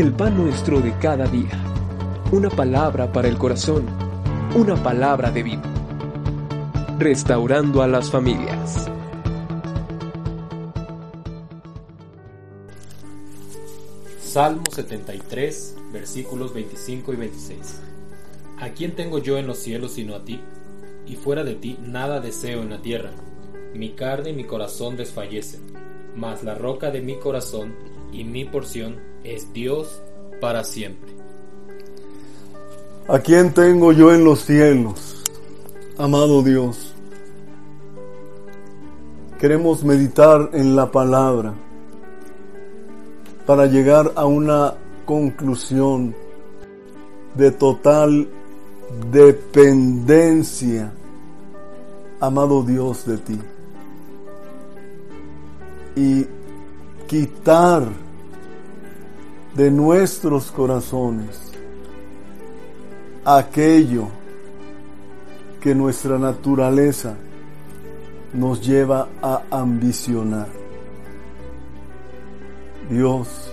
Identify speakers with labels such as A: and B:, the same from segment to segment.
A: el pan nuestro de cada día. Una palabra para el corazón, una palabra de vida. Restaurando a las familias.
B: Salmo 73, versículos 25 y 26. ¿A quién tengo yo en los cielos sino a ti? Y fuera de ti nada deseo en la tierra. Mi carne y mi corazón desfallecen, mas la roca de mi corazón y mi porción es Dios para siempre.
C: ¿A quién tengo yo en los cielos? Amado Dios, queremos meditar en la palabra para llegar a una conclusión de total dependencia, amado Dios, de ti. Y quitar de nuestros corazones aquello que nuestra naturaleza nos lleva a ambicionar. Dios,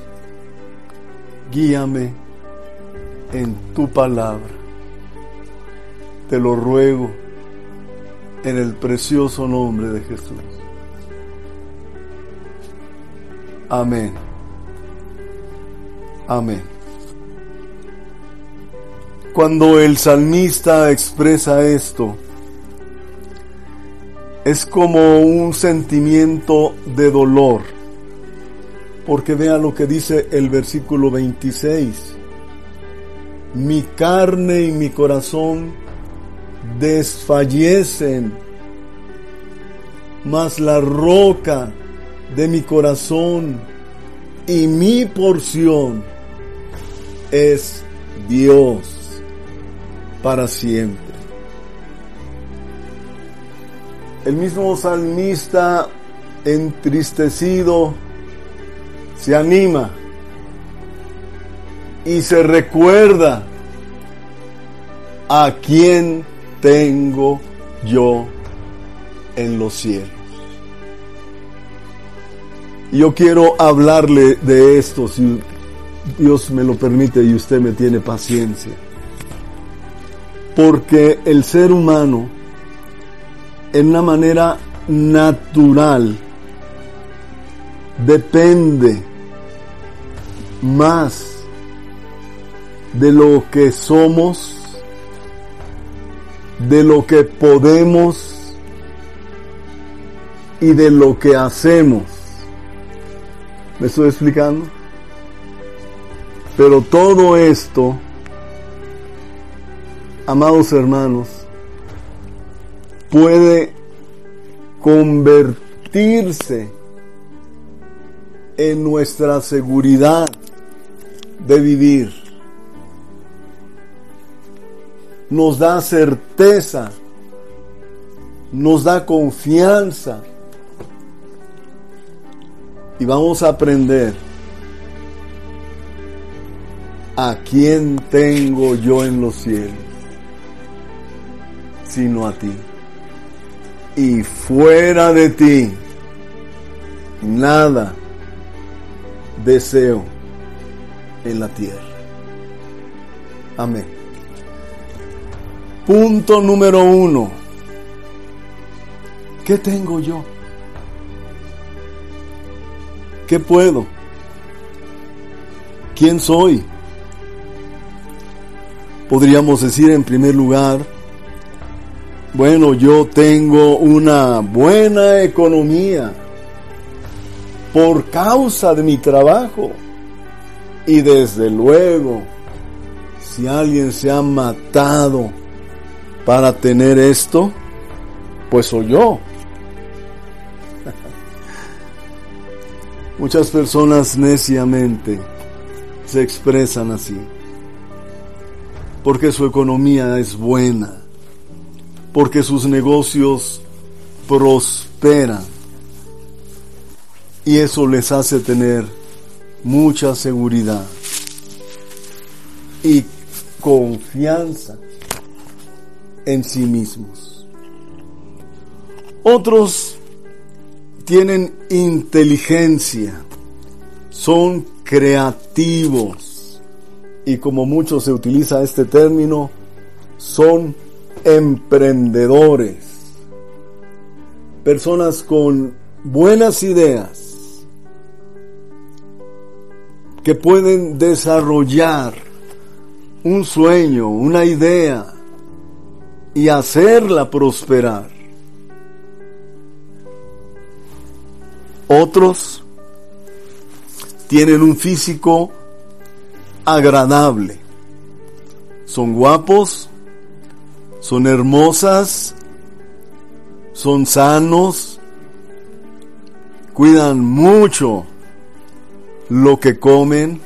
C: guíame en tu palabra. Te lo ruego en el precioso nombre de Jesús. Amén. Amén. Cuando el salmista expresa esto, es como un sentimiento de dolor porque vea lo que dice el versículo 26. Mi carne y mi corazón desfallecen, mas la roca de mi corazón y mi porción es Dios para siempre. El mismo salmista entristecido se anima y se recuerda a quién tengo yo en los cielos. Yo quiero hablarle de esto, Dios me lo permite y usted me tiene paciencia. Porque el ser humano, en una manera natural, depende más de lo que somos, de lo que podemos y de lo que hacemos. ¿Me estoy explicando? Pero todo esto, amados hermanos, puede convertirse en nuestra seguridad de vivir. Nos da certeza, nos da confianza y vamos a aprender a quién tengo yo en los cielos, sino a ti. Y fuera de ti, nada deseo en la tierra. Amén. Punto número uno. ¿Qué tengo yo? ¿Qué puedo? ¿Quién soy? Podríamos decir en primer lugar, bueno, yo tengo una buena economía por causa de mi trabajo. Y desde luego, si alguien se ha matado para tener esto, pues soy yo. Muchas personas neciamente se expresan así, porque su economía es buena, porque sus negocios prosperan, y eso les hace tener mucha seguridad y confianza en sí mismos. Otros tienen inteligencia, son creativos, y como mucho se utiliza este término, son emprendedores, personas con buenas ideas que pueden desarrollar un sueño, una idea y hacerla prosperar. Otros tienen un físico agradable. Son guapos, son hermosas, son sanos, cuidan mucho lo que comen,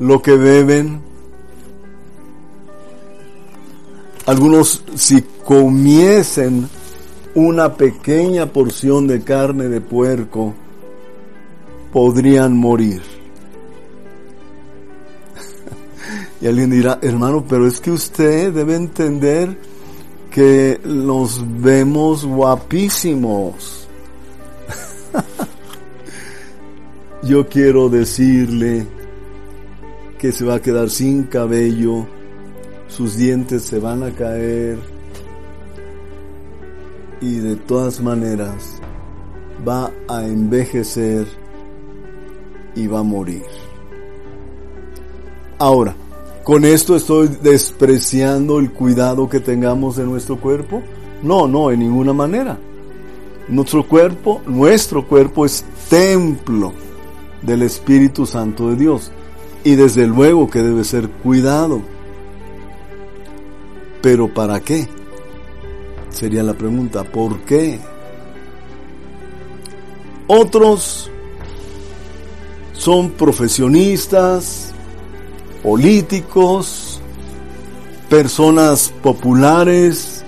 C: lo que beben. Algunos si comiesen una pequeña porción de carne de puerco, podrían morir. Y alguien dirá, hermano, pero es que usted debe entender que los vemos guapísimos. Yo quiero decirle que se va a quedar sin cabello, sus dientes se van a caer y de todas maneras va a envejecer y va a morir. Ahora, ¿Con esto estoy despreciando el cuidado que tengamos de nuestro cuerpo? No, no, en ninguna manera. Nuestro cuerpo, nuestro cuerpo es templo del Espíritu Santo de Dios. Y desde luego que debe ser cuidado. Pero ¿para qué? Sería la pregunta, ¿por qué? Otros son profesionistas, políticos, personas populares,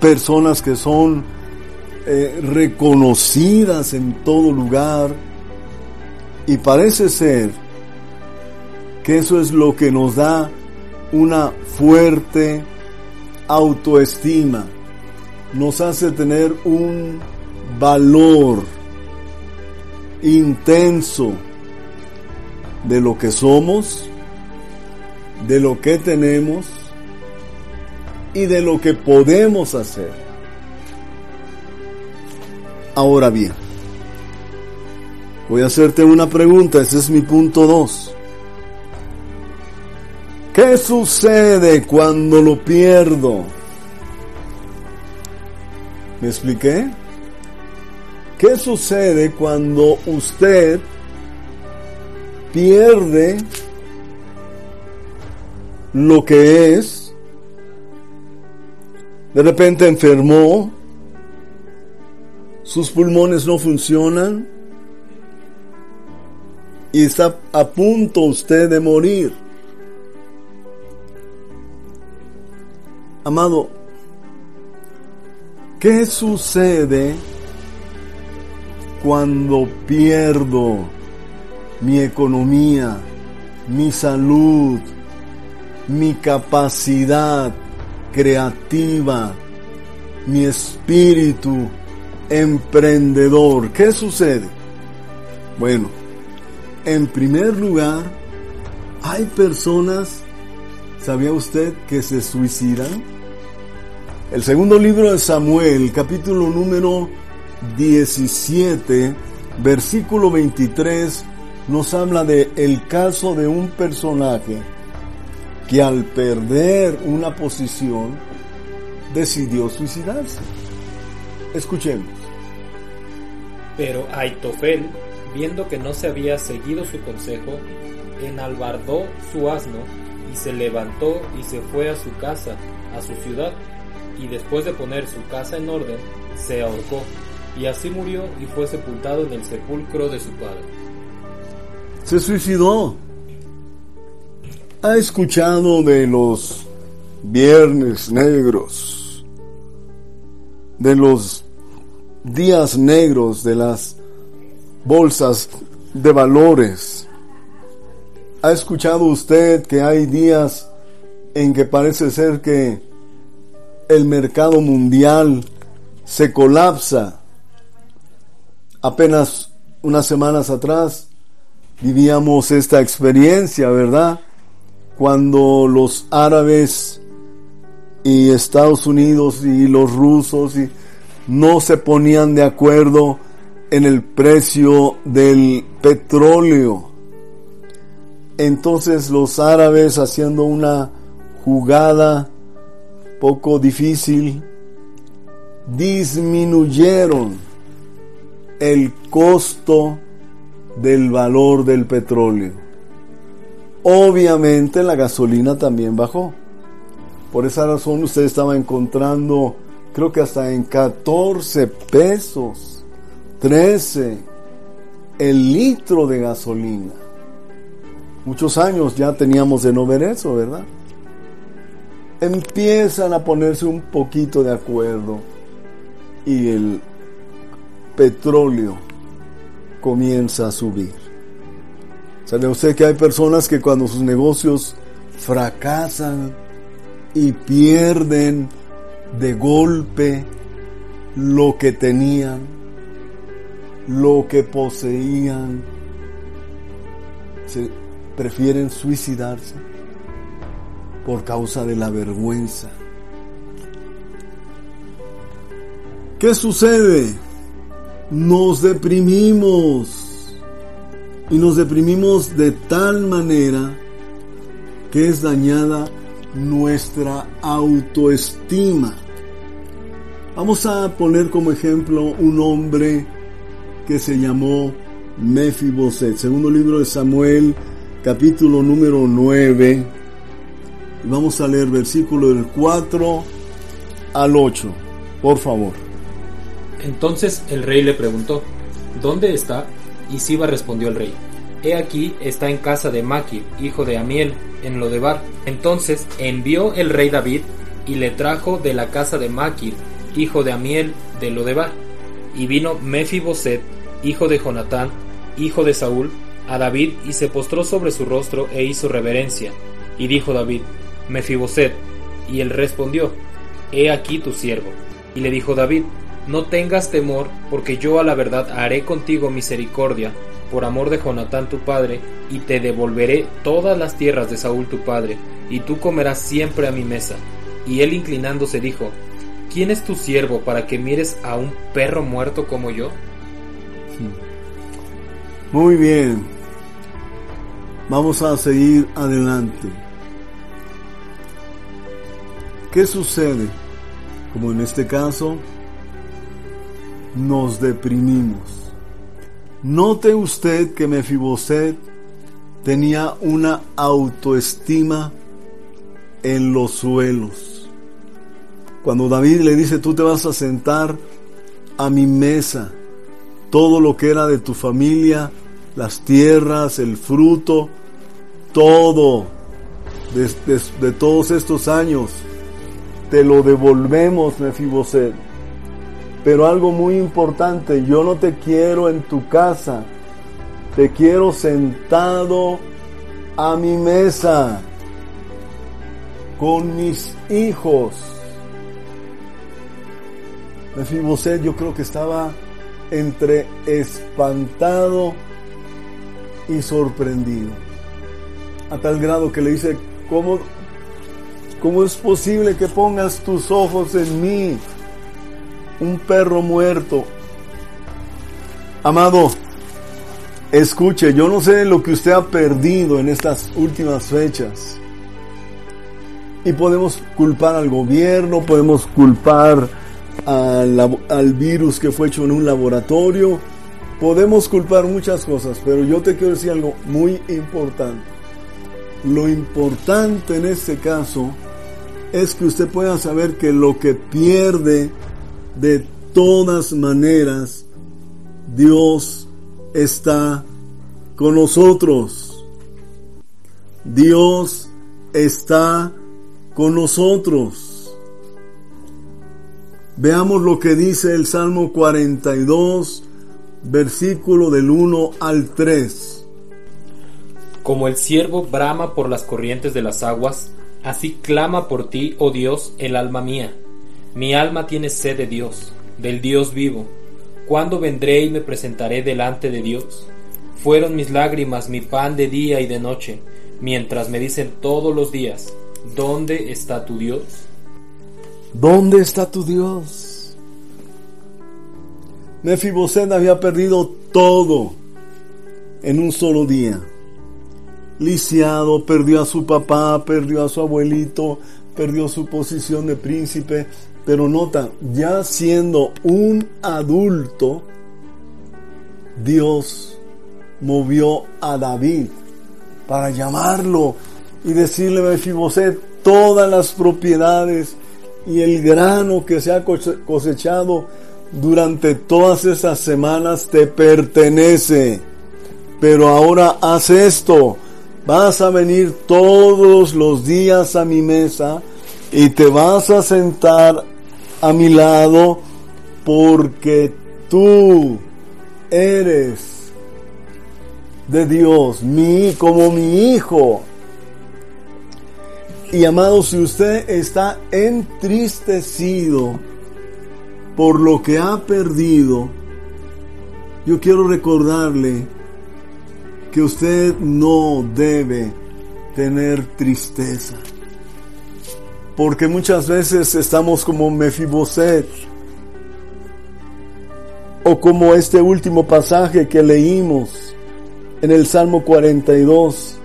C: personas que son eh, reconocidas en todo lugar. Y parece ser que eso es lo que nos da una fuerte autoestima, nos hace tener un valor intenso de lo que somos, de lo que tenemos y de lo que podemos hacer. Ahora bien, voy a hacerte una pregunta, ese es mi punto 2. ¿Qué sucede cuando lo pierdo? ¿Me expliqué? ¿Qué sucede cuando usted pierde lo que es, de repente enfermó, sus pulmones no funcionan. Y está a punto usted de morir. Amado, ¿qué sucede cuando pierdo mi economía, mi salud, mi capacidad creativa, mi espíritu emprendedor. ¿Qué sucede? Bueno, en primer lugar, hay personas, ¿sabía usted que se suicidan? El segundo libro de Samuel, capítulo número 17, versículo 23, nos habla de el caso de un personaje que al perder una posición decidió suicidarse. Escuchemos.
B: Pero Aitofel, viendo que no se había seguido su consejo, enalbardó su asno y se levantó y se fue a su casa, a su ciudad, y después de poner su casa en orden, se ahorcó, y así murió y fue sepultado en el sepulcro de su padre.
C: Se suicidó ha escuchado de los viernes negros, de los días negros de las bolsas de valores. ¿Ha escuchado usted que hay días en que parece ser que el mercado mundial se colapsa? Apenas unas semanas atrás vivíamos esta experiencia, ¿verdad? Cuando los árabes y Estados Unidos y los rusos no se ponían de acuerdo en el precio del petróleo. Entonces los árabes haciendo una jugada poco difícil disminuyeron el costo del valor del petróleo. Obviamente la gasolina también bajó. Por esa razón usted estaba encontrando, creo que hasta en 14 pesos, 13 el litro de gasolina. Muchos años ya teníamos de no ver eso, ¿verdad? Empiezan a ponerse un poquito de acuerdo y el petróleo comienza a subir. ¿Sabe usted que hay personas que cuando sus negocios fracasan y pierden de golpe lo que tenían, lo que poseían, se prefieren suicidarse por causa de la vergüenza? ¿Qué sucede? Nos deprimimos y nos deprimimos de tal manera que es dañada nuestra autoestima. Vamos a poner como ejemplo un hombre que se llamó Mefiboset, segundo libro de Samuel, capítulo número 9. Y vamos a leer versículo del 4 al 8, por favor.
B: Entonces el rey le preguntó, ¿Dónde está? Y Siba respondió el rey, He aquí está en casa de Maquir, hijo de Amiel, en Lodebar. Entonces envió el rey David y le trajo de la casa de Maquir, hijo de Amiel, de Lodebar. Y vino Mefiboset, hijo de Jonatán, hijo de Saúl, a David y se postró sobre su rostro e hizo reverencia. Y dijo David, Mefiboset, y él respondió, He aquí tu siervo. Y le dijo David, no tengas temor, porque yo a la verdad haré contigo misericordia, por amor de Jonatán tu padre, y te devolveré todas las tierras de Saúl tu padre, y tú comerás siempre a mi mesa. Y él inclinándose dijo, ¿quién es tu siervo para que mires a un perro muerto como yo?
C: Muy bien, vamos a seguir adelante. ¿Qué sucede? Como en este caso, nos deprimimos. Note usted que Mefiboset tenía una autoestima en los suelos. Cuando David le dice, tú te vas a sentar a mi mesa, todo lo que era de tu familia, las tierras, el fruto, todo de, todos estos años, te lo devolvemos, Mefiboset pero algo muy importante, yo no te quiero en tu casa, te quiero sentado a mi mesa con mis hijos. Mefiboset yo creo que estaba entre espantado y sorprendido. A tal grado que le dice, ¿cómo, cómo es posible que pongas tus ojos en mí? Un perro muerto. Amado, escuche, yo no sé lo que usted ha perdido en estas últimas fechas. Y podemos culpar al gobierno, podemos culpar al, al, virus que fue hecho en un laboratorio, podemos culpar muchas cosas, pero yo te quiero decir algo muy importante. Lo importante en este caso es que usted pueda saber que lo que pierde de todas maneras, Dios está con nosotros. Dios está con nosotros. Veamos lo que dice el Salmo 42, versículo del 1 al 3.
B: Como el siervo brama por las corrientes de las aguas, así clama por ti, oh Dios, el alma mía. Mi alma tiene sed de Dios, del Dios vivo. ¿Cuándo vendré y me presentaré delante de Dios? Fueron mis lágrimas mi pan de día y de noche, mientras me dicen todos los días, ¿dónde está tu Dios?
C: ¿Dónde está tu Dios? Mefiboset había perdido todo en un solo día. Lisiado, perdió a su papá, perdió a su abuelito, perdió su posición de príncipe, pero nota, ya siendo un adulto, Dios movió a David para llamarlo y decirle a Mefiboset todas las propiedades y el grano que se ha cosechado durante todas esas semanas te pertenece. Pero ahora haz esto. Vas a venir todos los días a mi mesa y te vas a sentar a mi lado porque tú eres de Dios, mi como mi hijo. Y amado, si usted está entristecido por lo que ha perdido, yo quiero recordarle que usted no debe tener tristeza. Porque muchas veces estamos como Mefiboset o como este último pasaje que leímos en el Salmo 42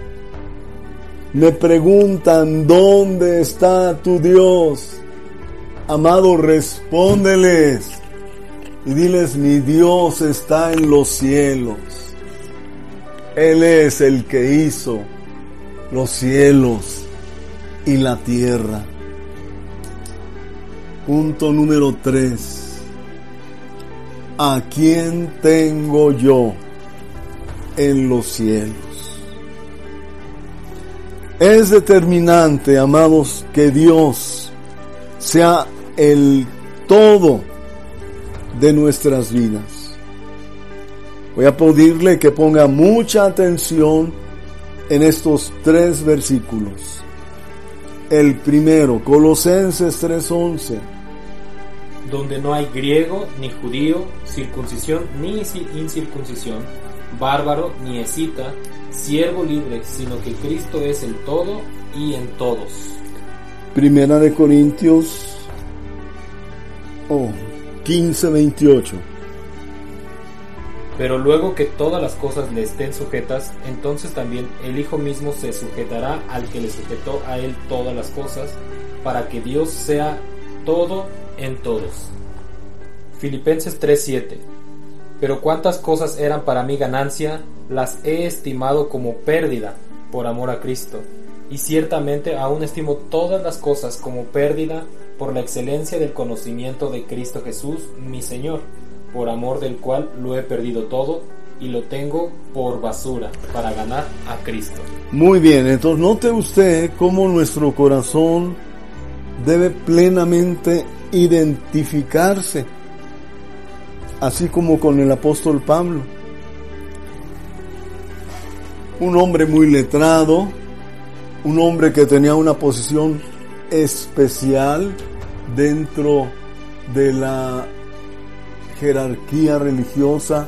C: me preguntan, ¿dónde está tu Dios? Amado, respóndeles y diles, mi Dios está en los cielos. Él es el que hizo los cielos y la tierra. Punto número tres. ¿A quién tengo yo en los cielos? Es determinante, amados, que Dios sea el todo de nuestras vidas. Voy a pedirle que ponga mucha atención en estos tres versículos. El primero, Colosenses 3:11.
B: Donde no hay griego ni judío, circuncisión ni incircuncisión, bárbaro ni escita, siervo libre, sino que Cristo es el todo y en todos.
C: Primera de Corintios oh, 15, 28.
B: Pero luego que todas las cosas le estén sujetas, entonces también el Hijo mismo se sujetará al que le sujetó a él todas las cosas, para que Dios sea todo en todos. Filipenses 3:7 Pero cuántas cosas eran para mí ganancia, las he estimado como pérdida por amor a Cristo, y ciertamente aún estimo todas las cosas como pérdida por la excelencia del conocimiento de Cristo Jesús, mi Señor, por amor del cual lo he perdido todo y lo tengo por basura para ganar a Cristo.
C: Muy bien, entonces note usted cómo nuestro corazón debe plenamente identificarse, así como con el apóstol Pablo un hombre muy letrado, un hombre que tenía una posición especial dentro de la jerarquía religiosa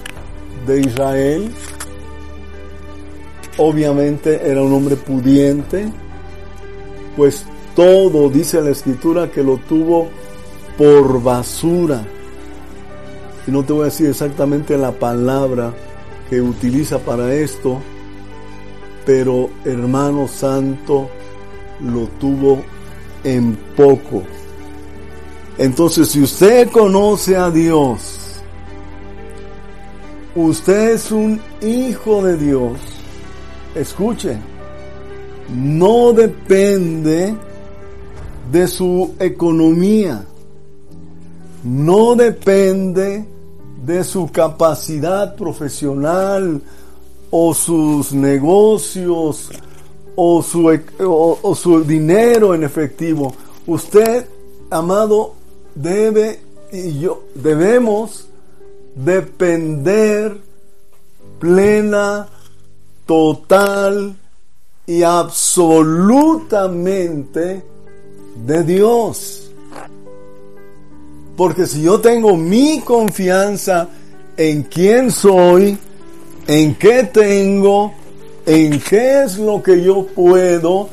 C: de Israel. Obviamente era un hombre pudiente, pues todo, dice la escritura, que lo tuvo por basura. Y no te voy a decir exactamente la palabra que utiliza para esto, pero hermano santo lo tuvo en poco. Entonces, si usted conoce a Dios, usted es un hijo de Dios, escuche, no depende de su economía, no depende de su capacidad profesional, o sus negocios o su, o, su dinero en efectivo. Usted, amado, debe y yo debemos depender plena, total y absolutamente de Dios. Porque si yo tengo mi confianza en quién soy, en qué tengo, en qué es lo que yo puedo,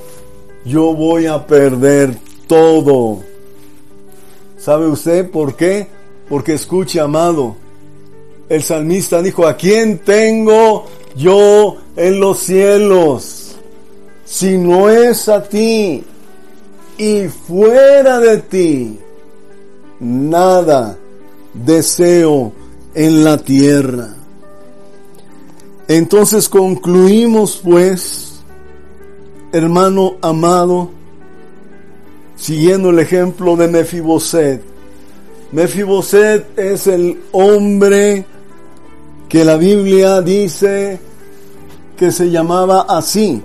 C: yo voy a perder todo. ¿Sabe usted por qué? Porque escuche, amado, el salmista dijo, ¿a quién tengo yo en los cielos? Si no es a ti y fuera de ti, nada deseo en la tierra. Entonces concluimos pues, hermano amado, siguiendo el ejemplo de Mefiboset. Mefiboset es el hombre que la Biblia dice que se llamaba así.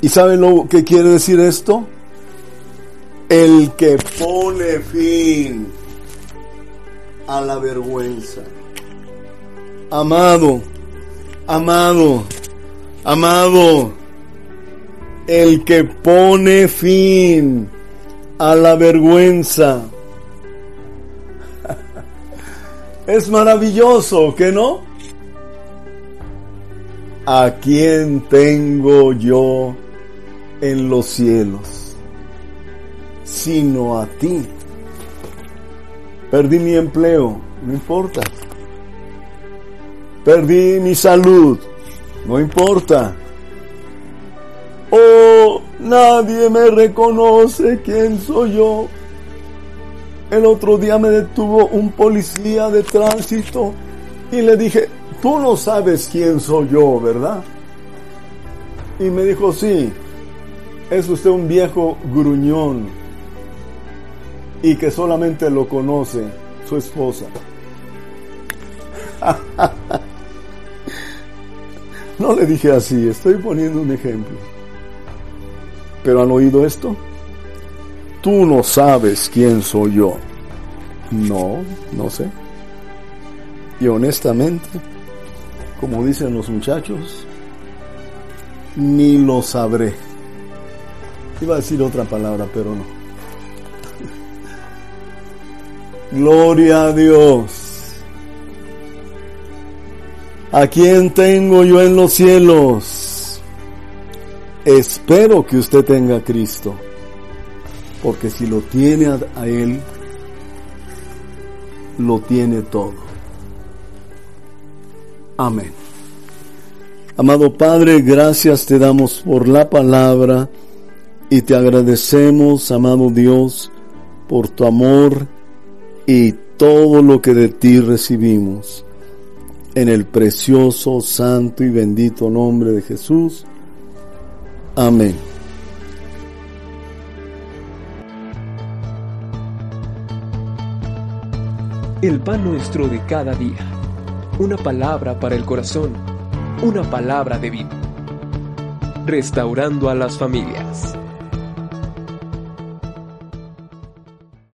C: ¿Y saben lo que quiere decir esto? El que pone fin a la vergüenza amado, amado, amado, el que pone fin a la vergüenza. Es maravilloso, ¿que no? ¿A quién tengo yo en los cielos? Sino a ti. Perdí mi empleo, no importa. Perdí mi salud. No importa. Oh, nadie me reconoce quién soy yo. El otro día me detuvo un policía de tránsito y le dije, tú no sabes quién soy yo, ¿verdad? Y me dijo, sí, es usted un viejo gruñón y que solamente lo conoce su esposa. No le dije así, estoy poniendo un ejemplo. Pero han oído esto? Tú no sabes quién soy yo. No, no sé. Y honestamente, como dicen los muchachos, ni lo sabré. Iba a decir otra palabra, pero no. Gloria a Dios. ¿A quién tengo yo en los cielos? Espero que usted tenga a Cristo, porque si lo tiene a, Él, lo tiene todo. Amén. Amado Padre, gracias te damos por la palabra y te agradecemos, amado Dios, por tu amor y todo lo que de ti recibimos en el precioso, santo y bendito nombre de Jesús. Amén.
A: El pan nuestro de cada día. Una palabra para el corazón. Una palabra de vida. Restaurando a las familias.